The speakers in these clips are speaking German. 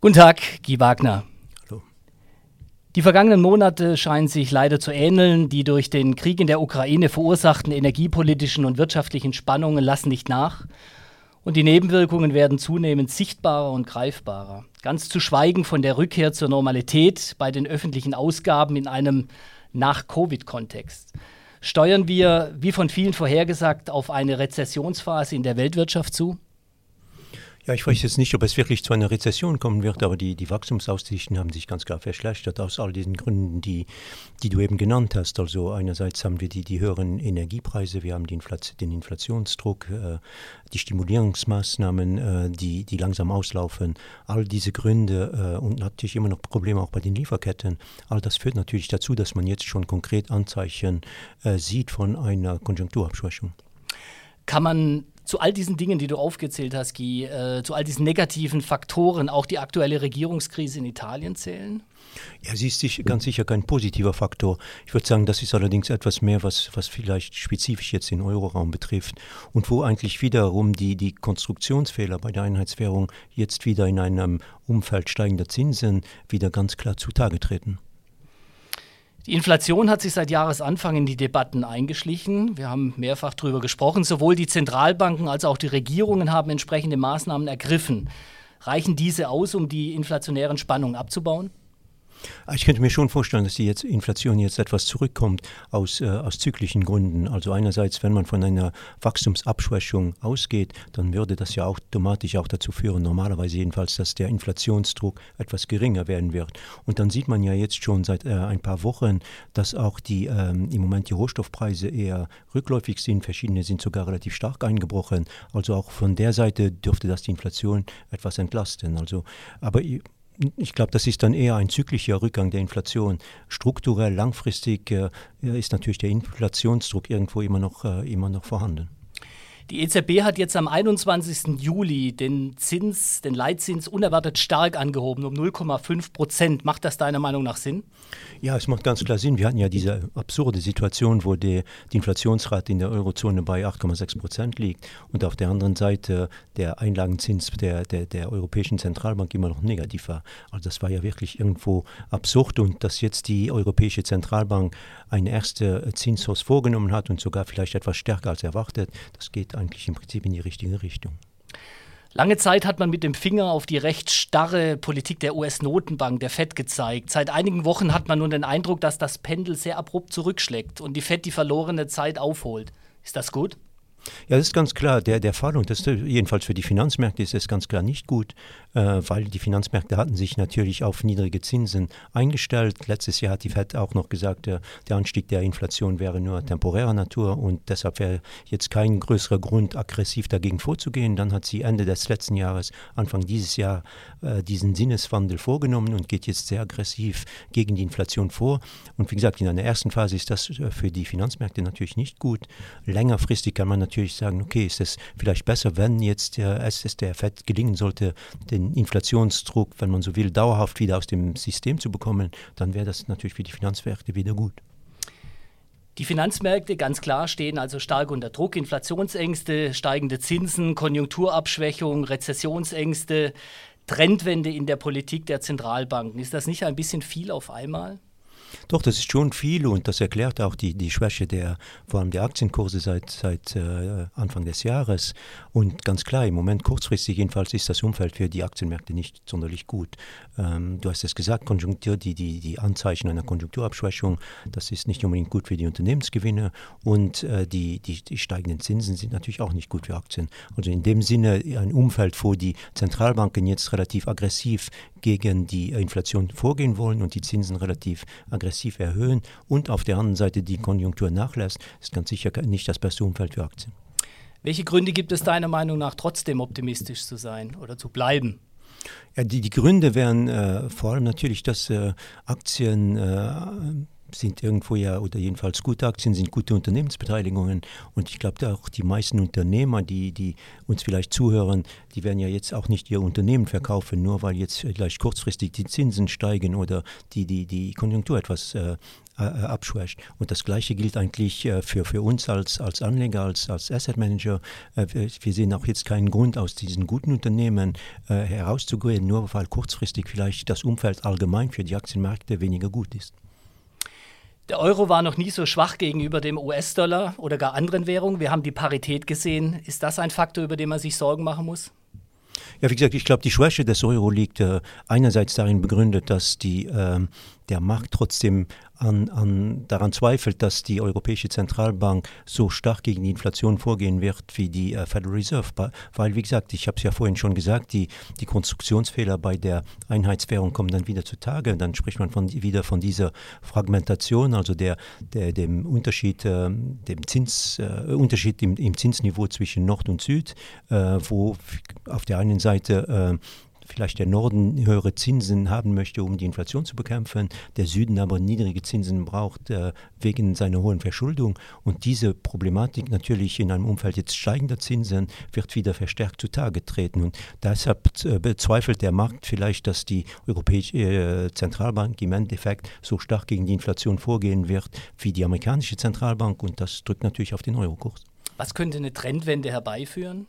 Guten Tag, Guy Wagner. Hallo. Die vergangenen Monate scheinen sich leider zu ähneln. Die durch den Krieg in der Ukraine verursachten energiepolitischen und wirtschaftlichen Spannungen lassen nicht nach. Und die Nebenwirkungen werden zunehmend sichtbarer und greifbarer. Ganz zu schweigen von der Rückkehr zur Normalität bei den öffentlichen Ausgaben in einem Nach-Covid-Kontext. Steuern wir, wie von vielen vorhergesagt, auf eine Rezessionsphase in der Weltwirtschaft zu? Ja, ich weiß jetzt nicht, ob es wirklich zu einer Rezession kommen wird, aber die, die Wachstumsaussichten haben sich ganz klar verschlechtert aus all diesen Gründen, die, die du eben genannt hast. Also einerseits haben wir die, die höheren Energiepreise, wir haben die Inflation, den Inflationsdruck, äh, die Stimulierungsmaßnahmen, äh, die, die langsam auslaufen. All diese Gründe äh, und natürlich immer noch Probleme auch bei den Lieferketten. All das führt natürlich dazu, dass man jetzt schon konkret Anzeichen äh, sieht von einer Konjunkturabschwächung. Kann man zu all diesen Dingen, die du aufgezählt hast, Guy, äh, zu all diesen negativen Faktoren auch die aktuelle Regierungskrise in Italien zählen? Ja, sie ist ganz sicher kein positiver Faktor. Ich würde sagen, das ist allerdings etwas mehr, was, was vielleicht spezifisch jetzt den Euroraum betrifft und wo eigentlich wiederum die, die Konstruktionsfehler bei der Einheitswährung jetzt wieder in einem Umfeld steigender Zinsen wieder ganz klar zutage treten. Die Inflation hat sich seit Jahresanfang in die Debatten eingeschlichen. Wir haben mehrfach darüber gesprochen. Sowohl die Zentralbanken als auch die Regierungen haben entsprechende Maßnahmen ergriffen. Reichen diese aus, um die inflationären Spannungen abzubauen? Ah, ich könnte mir schon vorstellen, dass die jetzt Inflation jetzt etwas zurückkommt aus, äh, aus zyklischen Gründen. Also einerseits, wenn man von einer Wachstumsabschwächung ausgeht, dann würde das ja automatisch auch dazu führen, normalerweise jedenfalls, dass der Inflationsdruck etwas geringer werden wird. Und dann sieht man ja jetzt schon seit äh, ein paar Wochen, dass auch die ähm, im Moment die Rohstoffpreise eher rückläufig sind. Verschiedene sind sogar relativ stark eingebrochen. Also auch von der Seite dürfte das die Inflation etwas entlasten. Also, aber ich glaube, das ist dann eher ein zyklischer Rückgang der Inflation. Strukturell, langfristig äh, ist natürlich der Inflationsdruck irgendwo immer noch, äh, immer noch vorhanden. Die EZB hat jetzt am 21. Juli den Zins, den Leitzins unerwartet stark angehoben, um 0,5 Prozent. Macht das deiner Meinung nach Sinn? Ja, es macht ganz klar Sinn. Wir hatten ja diese absurde Situation, wo die, die Inflationsrate in der Eurozone bei 8,6 Prozent liegt und auf der anderen Seite der Einlagenzins der, der, der Europäischen Zentralbank immer noch negativ war. Also das war ja wirklich irgendwo absurd und dass jetzt die Europäische Zentralbank eine erste Zinskurs vorgenommen hat und sogar vielleicht etwas stärker als erwartet, das geht eigentlich im Prinzip in die richtige Richtung. Lange Zeit hat man mit dem Finger auf die recht starre Politik der US-Notenbank, der Fed, gezeigt. Seit einigen Wochen hat man nun den Eindruck, dass das Pendel sehr abrupt zurückschlägt und die Fed die verlorene Zeit aufholt. Ist das gut? Ja, das ist ganz klar der, der Fall und das jedenfalls für die Finanzmärkte ist es ganz klar nicht gut, äh, weil die Finanzmärkte hatten sich natürlich auf niedrige Zinsen eingestellt. Letztes Jahr hat die Fed auch noch gesagt, der, der Anstieg der Inflation wäre nur temporärer Natur und deshalb wäre jetzt kein größerer Grund, aggressiv dagegen vorzugehen. Dann hat sie Ende des letzten Jahres, Anfang dieses Jahr, äh, diesen Sinneswandel vorgenommen und geht jetzt sehr aggressiv gegen die Inflation vor. Und wie gesagt, in einer ersten Phase ist das äh, für die Finanzmärkte natürlich nicht gut. Längerfristig kann man natürlich natürlich sagen, okay, ist es vielleicht besser, wenn jetzt der FED gelingen sollte, den Inflationsdruck, wenn man so will, dauerhaft wieder aus dem System zu bekommen, dann wäre das natürlich für die Finanzmärkte wieder gut. Die Finanzmärkte ganz klar stehen also stark unter Druck. Inflationsängste, steigende Zinsen, Konjunkturabschwächung, Rezessionsängste, Trendwende in der Politik der Zentralbanken. Ist das nicht ein bisschen viel auf einmal? Doch, das ist schon viel und das erklärt auch die, die Schwäche der, vor allem der Aktienkurse seit, seit äh, Anfang des Jahres. Und ganz klar, im Moment kurzfristig jedenfalls ist das Umfeld für die Aktienmärkte nicht sonderlich gut. Ähm, du hast es gesagt, Konjunktur, die, die, die Anzeichen einer Konjunkturabschwächung, das ist nicht unbedingt gut für die Unternehmensgewinne und äh, die, die, die steigenden Zinsen sind natürlich auch nicht gut für Aktien. Also in dem Sinne ein Umfeld, wo die Zentralbanken jetzt relativ aggressiv gegen die Inflation vorgehen wollen und die Zinsen relativ aggressiv erhöhen und auf der anderen Seite die Konjunktur nachlässt, ist ganz sicher nicht das beste Umfeld für Aktien. Welche Gründe gibt es deiner Meinung nach trotzdem optimistisch zu sein oder zu bleiben? Ja, die, die Gründe wären äh, vor allem natürlich, dass äh, Aktien äh, sind irgendwo ja, oder jedenfalls gute Aktien sind gute Unternehmensbeteiligungen. Und ich glaube auch die meisten Unternehmer, die, die uns vielleicht zuhören, die werden ja jetzt auch nicht ihr Unternehmen verkaufen, nur weil jetzt vielleicht kurzfristig die Zinsen steigen oder die, die, die Konjunktur etwas äh, abschwächt. Und das Gleiche gilt eigentlich äh, für, für uns als, als Anleger, als, als Asset Manager. Äh, wir sehen auch jetzt keinen Grund, aus diesen guten Unternehmen äh, herauszugehen, nur weil kurzfristig vielleicht das Umfeld allgemein für die Aktienmärkte weniger gut ist. Der Euro war noch nie so schwach gegenüber dem US-Dollar oder gar anderen Währungen. Wir haben die Parität gesehen. Ist das ein Faktor, über den man sich Sorgen machen muss? Ja, wie gesagt, ich glaube, die Schwäche des Euro liegt äh, einerseits darin begründet, dass die, äh, der Markt trotzdem an, an, daran zweifelt, dass die Europäische Zentralbank so stark gegen die Inflation vorgehen wird wie die äh, Federal Reserve. Weil, wie gesagt, ich habe es ja vorhin schon gesagt, die, die Konstruktionsfehler bei der Einheitswährung kommen dann wieder zutage. Dann spricht man von, wieder von dieser Fragmentation, also der, der, dem Unterschied, äh, dem Zins, äh, Unterschied im, im, Zinsniveau zwischen Nord und Süd, äh, wo auf der einen Seite äh, vielleicht der Norden höhere Zinsen haben möchte, um die Inflation zu bekämpfen, der Süden aber niedrige Zinsen braucht äh, wegen seiner hohen Verschuldung. Und diese Problematik natürlich in einem Umfeld jetzt steigender Zinsen wird wieder verstärkt zutage treten. Und deshalb äh, bezweifelt der Markt vielleicht, dass die Europäische äh, Zentralbank im Endeffekt so stark gegen die Inflation vorgehen wird wie die amerikanische Zentralbank. Und das drückt natürlich auf den Eurokurs. Was könnte eine Trendwende herbeiführen?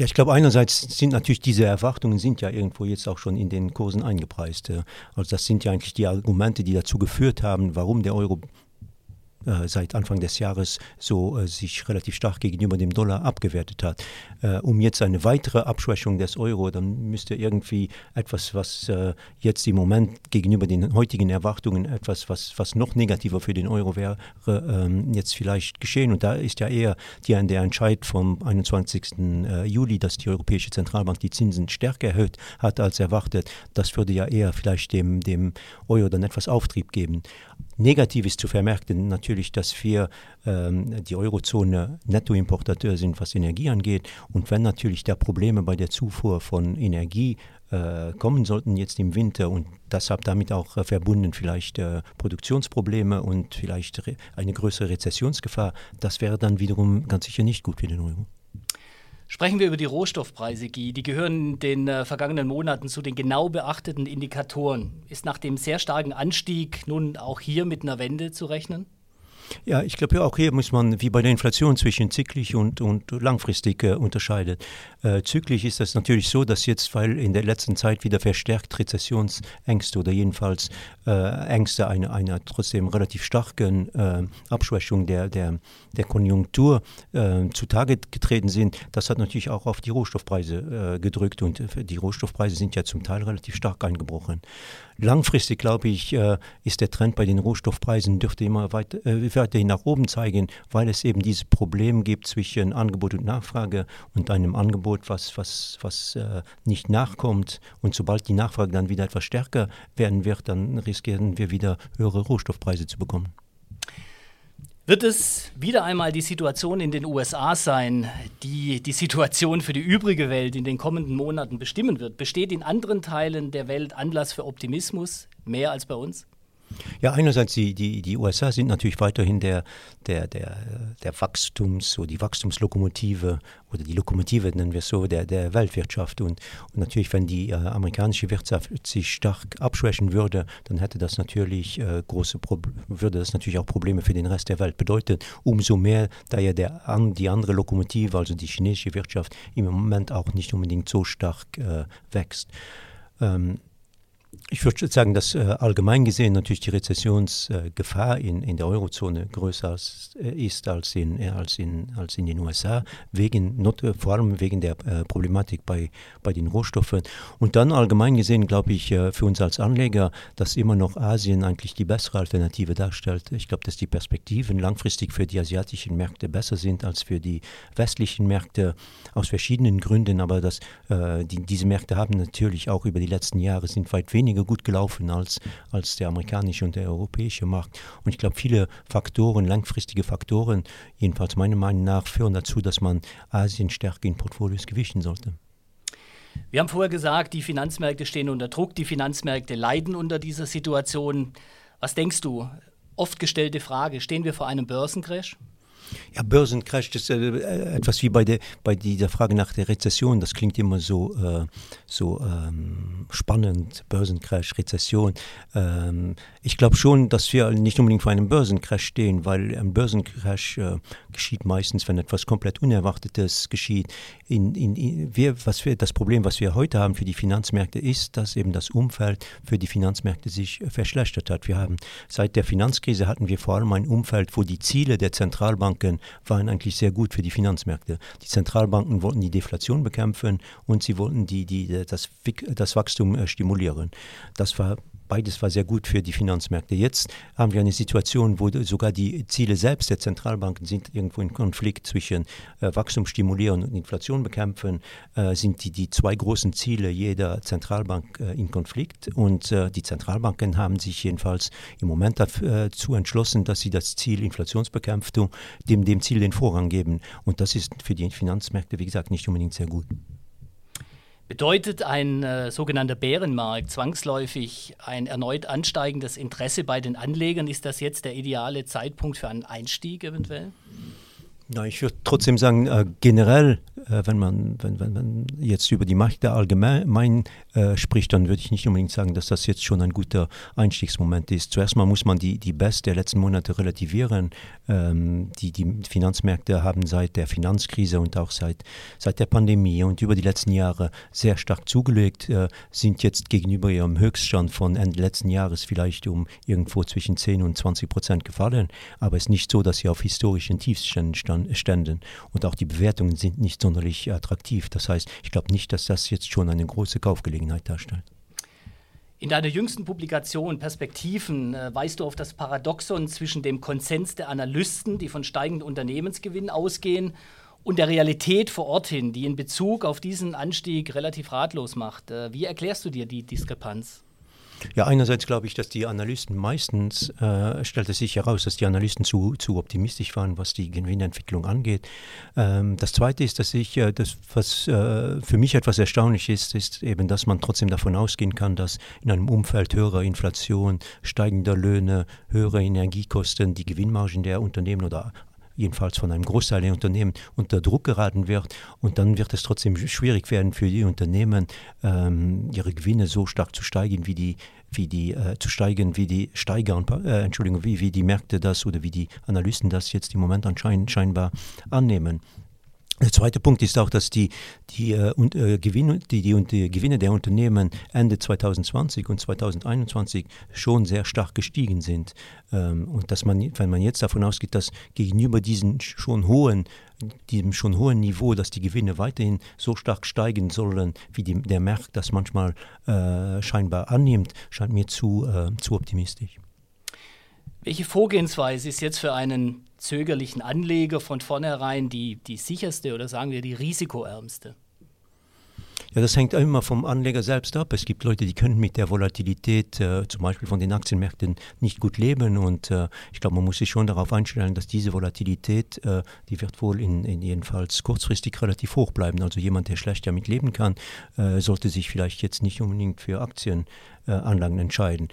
Ja, ich glaube, einerseits sind natürlich diese Erwartungen sind ja irgendwo jetzt auch schon in den Kursen eingepreist. Also das sind ja eigentlich die Argumente, die dazu geführt haben, warum der Euro äh, seit Anfang des Jahres so äh, sich relativ stark gegenüber dem Dollar abgewertet hat. Äh, um jetzt eine weitere Abschwächung des Euro, dann müsste irgendwie etwas, was äh, jetzt im Moment gegenüber den heutigen Erwartungen etwas, was, was noch negativer für den Euro wäre, ähm, jetzt vielleicht geschehen. Und da ist ja eher die, der Entscheid vom 21. Äh, Juli, dass die Europäische Zentralbank die Zinsen stärker erhöht hat als erwartet. Das würde ja eher vielleicht dem, dem Euro dann etwas Auftrieb geben. Negativ ist zu vermerken natürlich, dass wir ähm, die Eurozone Nettoimportateur sind, was Energie angeht. Und wenn natürlich da Probleme bei der Zufuhr von Energie äh, kommen sollten jetzt im Winter und deshalb damit auch äh, verbunden vielleicht äh, Produktionsprobleme und vielleicht eine größere Rezessionsgefahr, das wäre dann wiederum ganz sicher nicht gut für den Euro. Sprechen wir über die Rohstoffpreise, Guy. Die gehören in den äh, vergangenen Monaten zu den genau beachteten Indikatoren. Ist nach dem sehr starken Anstieg nun auch hier mit einer Wende zu rechnen? Ja, ich glaube, auch hier muss man wie bei der Inflation zwischen zyklisch und, und langfristig äh, unterscheiden. Äh, zyklisch ist das natürlich so, dass jetzt, weil in der letzten Zeit wieder verstärkt Rezessionsängste oder jedenfalls äh, Ängste einer, einer trotzdem relativ starken äh, Abschwächung der, der, der Konjunktur äh, zutage getreten sind, das hat natürlich auch auf die Rohstoffpreise äh, gedrückt und die Rohstoffpreise sind ja zum Teil relativ stark eingebrochen. Langfristig, glaube ich, ist der Trend bei den Rohstoffpreisen dürfte immer weiter, weiterhin nach oben zeigen, weil es eben dieses Problem gibt zwischen Angebot und Nachfrage und einem Angebot, was, was, was äh, nicht nachkommt. Und sobald die Nachfrage dann wieder etwas stärker werden wird, dann riskieren wir wieder höhere Rohstoffpreise zu bekommen. Wird es wieder einmal die Situation in den USA sein, die die Situation für die übrige Welt in den kommenden Monaten bestimmen wird? Besteht in anderen Teilen der Welt Anlass für Optimismus, mehr als bei uns? Ja, einerseits die, die, die USA sind natürlich weiterhin der, der, der, der Wachstums, so die Wachstumslokomotive oder die Lokomotive nennen wir es so, der, der Weltwirtschaft. Und, und natürlich, wenn die äh, amerikanische Wirtschaft sich stark abschwächen würde, dann hätte das natürlich äh, große würde das natürlich auch Probleme für den Rest der Welt bedeuten. Umso mehr, da ja der, an, die andere Lokomotive, also die chinesische Wirtschaft, im Moment auch nicht unbedingt so stark äh, wächst. Ähm, ich würde sagen, dass äh, allgemein gesehen natürlich die Rezessionsgefahr äh, in, in der Eurozone größer als, äh, ist als in, äh, als, in, als in den USA, wegen, not, äh, vor allem wegen der äh, Problematik bei, bei den Rohstoffen. Und dann allgemein gesehen glaube ich für uns als Anleger, dass immer noch Asien eigentlich die bessere Alternative darstellt. Ich glaube, dass die Perspektiven langfristig für die asiatischen Märkte besser sind als für die westlichen Märkte aus verschiedenen Gründen, aber dass die, diese Märkte haben natürlich auch über die letzten Jahre sind weit weniger weniger gut gelaufen als, als der amerikanische und der europäische Markt. Und ich glaube, viele Faktoren, langfristige Faktoren, jedenfalls meiner Meinung nach, führen dazu, dass man Asien stärker in Portfolios gewichten sollte. Wir haben vorher gesagt, die Finanzmärkte stehen unter Druck, die Finanzmärkte leiden unter dieser Situation. Was denkst du? Oft gestellte Frage, stehen wir vor einem Börsencrash? Ja, Börsencrash ist äh, etwas wie bei, der, bei dieser Frage nach der Rezession. Das klingt immer so, äh, so ähm, spannend, Börsencrash, Rezession. Ähm, ich glaube schon, dass wir nicht unbedingt vor einem Börsencrash stehen, weil ein Börsencrash äh, geschieht meistens, wenn etwas komplett Unerwartetes geschieht. In, in, in, wir, was wir, das Problem, was wir heute haben für die Finanzmärkte, ist, dass eben das Umfeld für die Finanzmärkte sich verschlechtert hat. Wir haben seit der Finanzkrise hatten wir vor allem ein Umfeld, wo die Ziele der Zentralbank Zentralbanken waren eigentlich sehr gut für die Finanzmärkte. Die Zentralbanken wollten die Deflation bekämpfen und sie wollten die, die, das, das Wachstum äh, stimulieren. Das war beides war sehr gut für die Finanzmärkte. Jetzt haben wir eine Situation, wo sogar die Ziele selbst der Zentralbanken sind irgendwo in Konflikt zwischen äh, Wachstum stimulieren und Inflation bekämpfen, äh, sind die, die zwei großen Ziele jeder Zentralbank äh, in Konflikt. Und äh, die Zentralbanken haben sich jedenfalls im Moment dazu entschlossen, dass sie das Ziel Inflationsbekämpfung dem, dem Ziel den Vorrang geben. Und das ist für die Finanzmärkte, wie gesagt, nicht unbedingt sehr gut. Bedeutet ein äh, sogenannter Bärenmarkt zwangsläufig ein erneut ansteigendes Interesse bei den Anlegern? Ist das jetzt der ideale Zeitpunkt für einen Einstieg eventuell? Na, ich würde trotzdem sagen, äh, generell, wenn, man, wenn, wenn man jetzt über die Märkte allgemein äh, spricht, dann würde ich nicht unbedingt sagen, dass das jetzt schon ein guter Einstiegsmoment ist. Zuerst mal muss man die, die Best der letzten Monate relativieren. Ähm, die, die Finanzmärkte haben seit der Finanzkrise und auch seit, seit der Pandemie und über die letzten Jahre sehr stark zugelegt, äh, sind jetzt gegenüber ihrem Höchststand von Ende letzten Jahres vielleicht um irgendwo zwischen 10 und 20 Prozent gefallen. Aber es ist nicht so, dass sie auf historischen Tiefständen. Ständen. Und auch die Bewertungen sind nicht sonderlich attraktiv. Das heißt, ich glaube nicht, dass das jetzt schon eine große Kaufgelegenheit darstellt. In deiner jüngsten Publikation Perspektiven äh, weist du auf das Paradoxon zwischen dem Konsens der Analysten, die von steigenden Unternehmensgewinnen ausgehen, und der Realität vor Ort hin, die in Bezug auf diesen Anstieg relativ ratlos macht. Äh, wie erklärst du dir die Diskrepanz? Ja, einerseits glaube ich, dass die Analysten meistens, äh, stellt es sich heraus, dass die Analysten zu, zu optimistisch waren, was die Gewinnentwicklung angeht. Ähm, das Zweite ist, dass ich, äh, das, was äh, für mich etwas erstaunlich ist, ist eben, dass man trotzdem davon ausgehen kann, dass in einem Umfeld höherer Inflation, steigender Löhne, höhere Energiekosten die Gewinnmargen der Unternehmen oder jedenfalls von einem Großteil der Unternehmen unter Druck geraten wird. Und dann wird es trotzdem schwierig werden für die Unternehmen, ähm, ihre Gewinne so stark zu steigen, wie die, wie die äh, zu steigen, wie die Steigern, äh, Entschuldigung, wie, wie die Märkte das oder wie die Analysten das jetzt im Moment anscheinend scheinbar annehmen. Der zweite Punkt ist auch, dass die, die, äh, äh Gewinne, die, die, die, Gewinne der Unternehmen Ende 2020 und 2021 schon sehr stark gestiegen sind. Ähm, und dass man, wenn man jetzt davon ausgeht, dass gegenüber diesen schon hohen, diesem schon hohen Niveau, dass die Gewinne weiterhin so stark steigen sollen, wie die, der Markt das manchmal äh, scheinbar annimmt, scheint mir zu, äh, zu optimistisch. Welche Vorgehensweise ist jetzt für einen zögerlichen Anleger von vornherein die, die sicherste oder sagen wir die risikoärmste? Ja, das hängt immer vom Anleger selbst ab. Es gibt Leute, die können mit der Volatilität äh, zum Beispiel von den Aktienmärkten nicht gut leben und äh, ich glaube, man muss sich schon darauf einstellen, dass diese Volatilität, äh, die wird wohl in, in, jedenfalls kurzfristig relativ hoch bleiben. Also jemand, der schlecht damit leben kann, äh, sollte sich vielleicht jetzt nicht unbedingt für Aktienanlagen äh, entscheiden.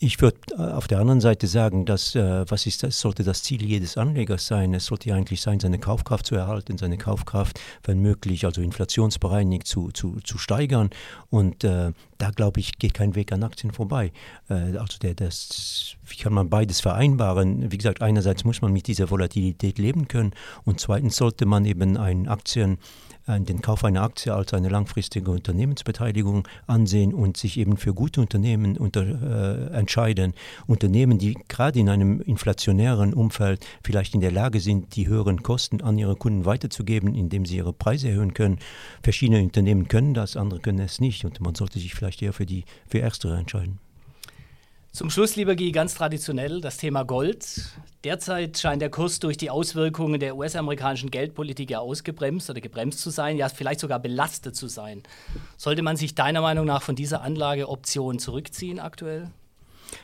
Ich würde äh, auf der anderen Seite sagen, dass äh, was ist das, sollte das Ziel jedes Anlegers sein? Es sollte eigentlich sein, seine Kaufkraft zu erhalten, seine Kaufkraft, wenn möglich, also inflationsbereinigt zu, zu, zu steigern. Und äh, da glaube ich, geht kein Weg an Aktien vorbei. Äh, also der, das, wie kann man beides vereinbaren? Wie gesagt, einerseits muss man mit dieser Volatilität leben können und zweitens sollte man eben ein Aktien äh, den Kauf einer Aktie als eine langfristige Unternehmensbeteiligung ansehen und sich eben für gute Unternehmen unter, äh, entscheiden. Unternehmen, die gerade in einem inflationären Umfeld vielleicht in der Lage sind, die höheren Kosten an ihre Kunden weiterzugeben, indem sie ihre Preise erhöhen können. Verschiedene Unternehmen können das, andere können es nicht und man sollte sich vielleicht eher für die für Erstere entscheiden. Zum Schluss, lieber Guy, ganz traditionell das Thema Gold. Derzeit scheint der Kurs durch die Auswirkungen der US-amerikanischen Geldpolitik ja ausgebremst oder gebremst zu sein, ja vielleicht sogar belastet zu sein. Sollte man sich deiner Meinung nach von dieser Anlageoption zurückziehen aktuell?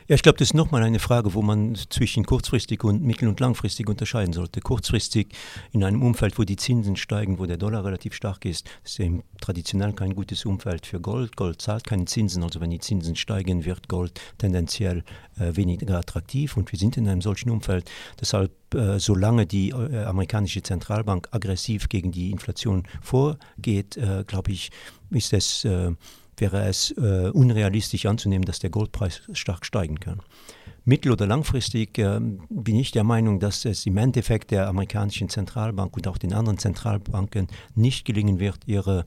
Ja, ich glaube, das ist nochmal eine Frage, wo man zwischen kurzfristig und mittel- und langfristig unterscheiden sollte. Kurzfristig in einem Umfeld, wo die Zinsen steigen, wo der Dollar relativ stark ist, ist eben traditionell kein gutes Umfeld für Gold. Gold zahlt keine Zinsen, also wenn die Zinsen steigen, wird Gold tendenziell äh, weniger attraktiv und wir sind in einem solchen Umfeld. Deshalb, äh, solange die äh, amerikanische Zentralbank aggressiv gegen die Inflation vorgeht, äh, glaube ich, ist es wäre es äh, unrealistisch anzunehmen, dass der Goldpreis stark steigen kann. Mittel- oder langfristig äh, bin ich der Meinung, dass es im Endeffekt der amerikanischen Zentralbank und auch den anderen Zentralbanken nicht gelingen wird, ihre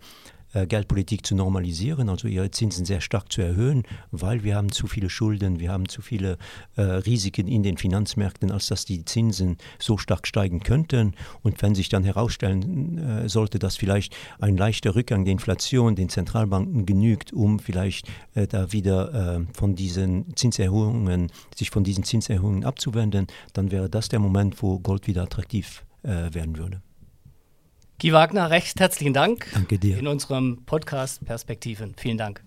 Geldpolitik zu normalisieren, also ihre Zinsen sehr stark zu erhöhen, weil wir haben zu viele Schulden, wir haben zu viele äh, Risiken in den Finanzmärkten, als dass die Zinsen so stark steigen könnten. Und wenn sich dann herausstellen äh, sollte, dass vielleicht ein leichter Rückgang der Inflation den Zentralbanken genügt, um vielleicht äh, da wieder äh, von diesen Zinserhöhungen, sich von diesen Zinserhöhungen abzuwenden, dann wäre das der Moment, wo Gold wieder attraktiv äh, werden würde. Guy Wagner, recht herzlichen Dank. Danke dir. In unserem Podcast Perspektiven. Vielen Dank.